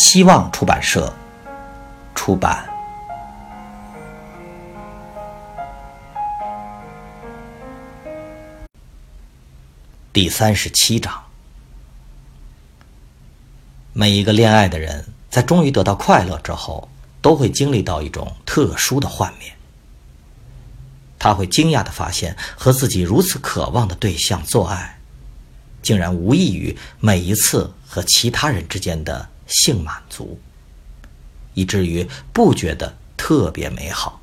希望出版社出版第三十七章。每一个恋爱的人在终于得到快乐之后，都会经历到一种特殊的幻灭。他会惊讶的发现，和自己如此渴望的对象做爱，竟然无异于每一次和其他人之间的。性满足，以至于不觉得特别美好。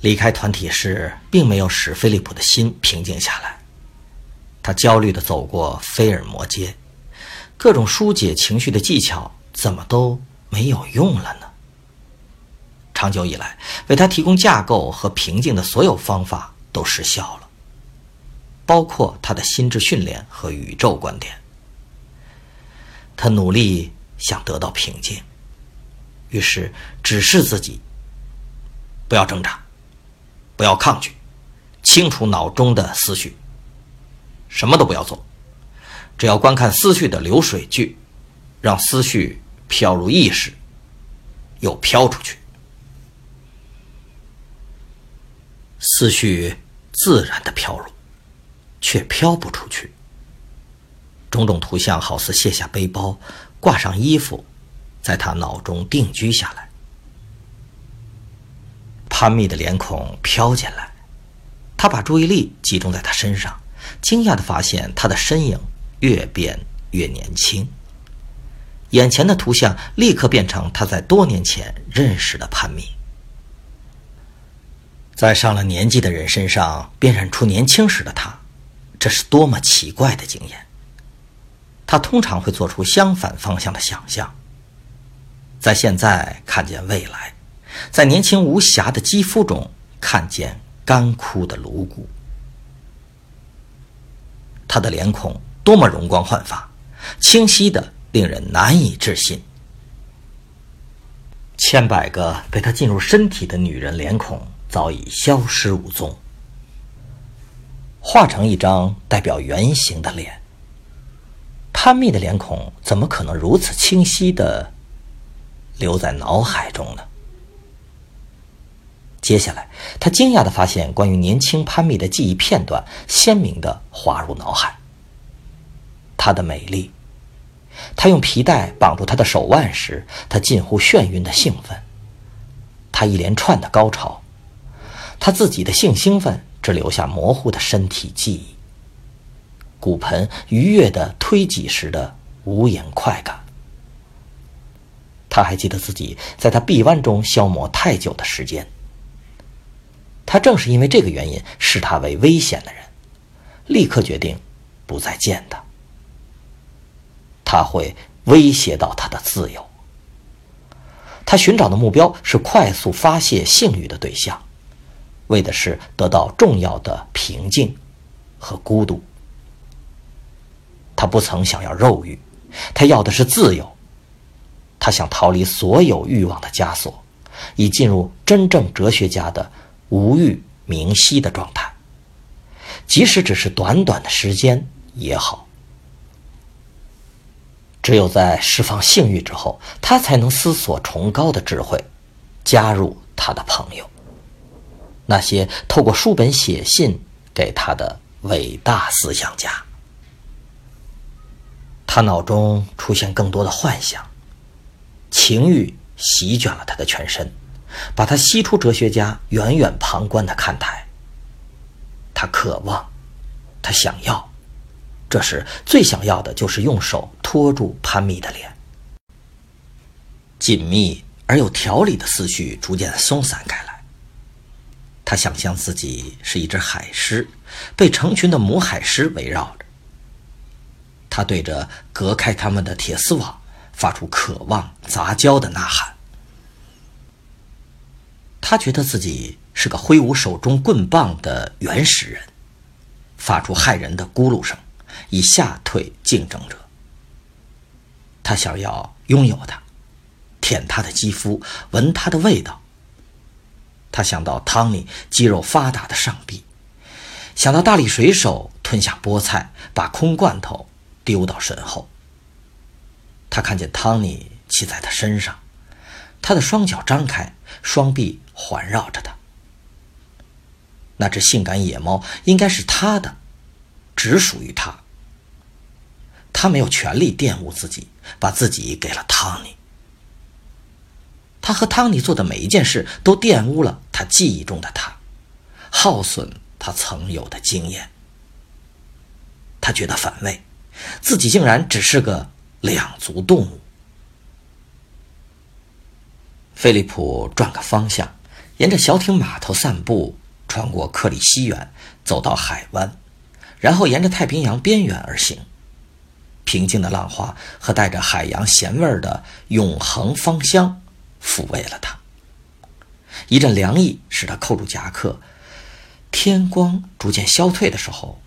离开团体时，并没有使菲利普的心平静下来。他焦虑的走过菲尔摩街，各种疏解情绪的技巧怎么都没有用了呢？长久以来，为他提供架构和平静的所有方法都失效了。包括他的心智训练和宇宙观点，他努力想得到平静，于是指示自己：不要挣扎，不要抗拒，清除脑中的思绪，什么都不要做，只要观看思绪的流水剧，让思绪飘入意识，又飘出去，思绪自然的飘入。却飘不出去。种种图像好似卸下背包，挂上衣服，在他脑中定居下来。潘密的脸孔飘进来，他把注意力集中在他身上，惊讶的发现他的身影越变越年轻。眼前的图像立刻变成他在多年前认识的潘密。在上了年纪的人身上辨认出年轻时的他。这是多么奇怪的经验！他通常会做出相反方向的想象，在现在看见未来，在年轻无瑕的肌肤中看见干枯的颅骨。他的脸孔多么容光焕发，清晰的令人难以置信。千百个被他进入身体的女人脸孔早已消失无踪。画成一张代表圆形的脸，潘蜜的脸孔怎么可能如此清晰的留在脑海中呢？接下来，他惊讶的发现，关于年轻潘蜜的记忆片段鲜明的划入脑海。她的美丽，他用皮带绑住她的手腕时，他近乎眩晕的兴奋，他一连串的高潮，他自己的性兴奋。只留下模糊的身体记忆，骨盆愉悦的推挤时的无言快感。他还记得自己在他臂弯中消磨太久的时间。他正是因为这个原因视他为危险的人，立刻决定不再见他。他会威胁到他的自由。他寻找的目标是快速发泄性欲的对象。为的是得到重要的平静和孤独。他不曾想要肉欲，他要的是自由。他想逃离所有欲望的枷锁，以进入真正哲学家的无欲明晰的状态，即使只是短短的时间也好。只有在释放性欲之后，他才能思索崇高的智慧，加入他的朋友。那些透过书本写信给他的伟大思想家，他脑中出现更多的幻想，情欲席卷了他的全身，把他吸出哲学家远远旁观的看台。他渴望，他想要，这时最想要的就是用手托住潘密的脸。紧密而有条理的思绪逐渐松散开来。他想象自己是一只海狮，被成群的母海狮围绕着。他对着隔开他们的铁丝网发出渴望杂交的呐喊。他觉得自己是个挥舞手中棍棒的原始人，发出骇人的咕噜声，以吓退竞争者。他想要拥有它，舔它的肌肤，闻它的味道。他想到汤尼肌肉发达的上臂，想到大力水手吞下菠菜，把空罐头丢到身后。他看见汤尼骑在他身上，他的双脚张开，双臂。环绕着他，那只性感野猫应该是他的，只属于他。他没有权利玷污自己，把自己给了汤尼。他和汤尼做的每一件事都玷污了他记忆中的他，耗损他曾有的经验。他觉得反胃，自己竟然只是个两足动物。菲利普转个方向。沿着小艇码头散步，穿过克里希园，走到海湾，然后沿着太平洋边缘而行。平静的浪花和带着海洋咸味儿的永恒芳香抚慰了他。一阵凉意使他扣住夹克。天光逐渐消退的时候，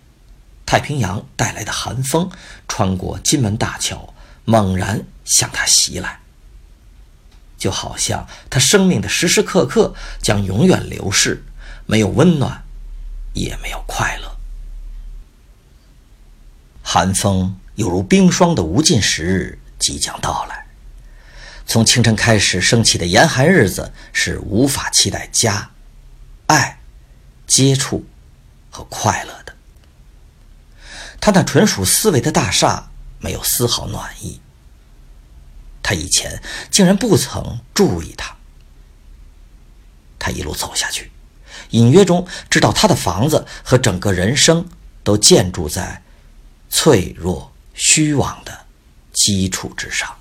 太平洋带来的寒风穿过金门大桥，猛然向他袭来。就好像他生命的时时刻刻将永远流逝，没有温暖，也没有快乐。寒风犹如冰霜的无尽时日即将到来。从清晨开始升起的严寒日子是无法期待家、爱、接触和快乐的。他那纯属思维的大厦没有丝毫暖意。他以前竟然不曾注意他。他一路走下去，隐约中知道他的房子和整个人生都建筑在脆弱虚妄的基础之上。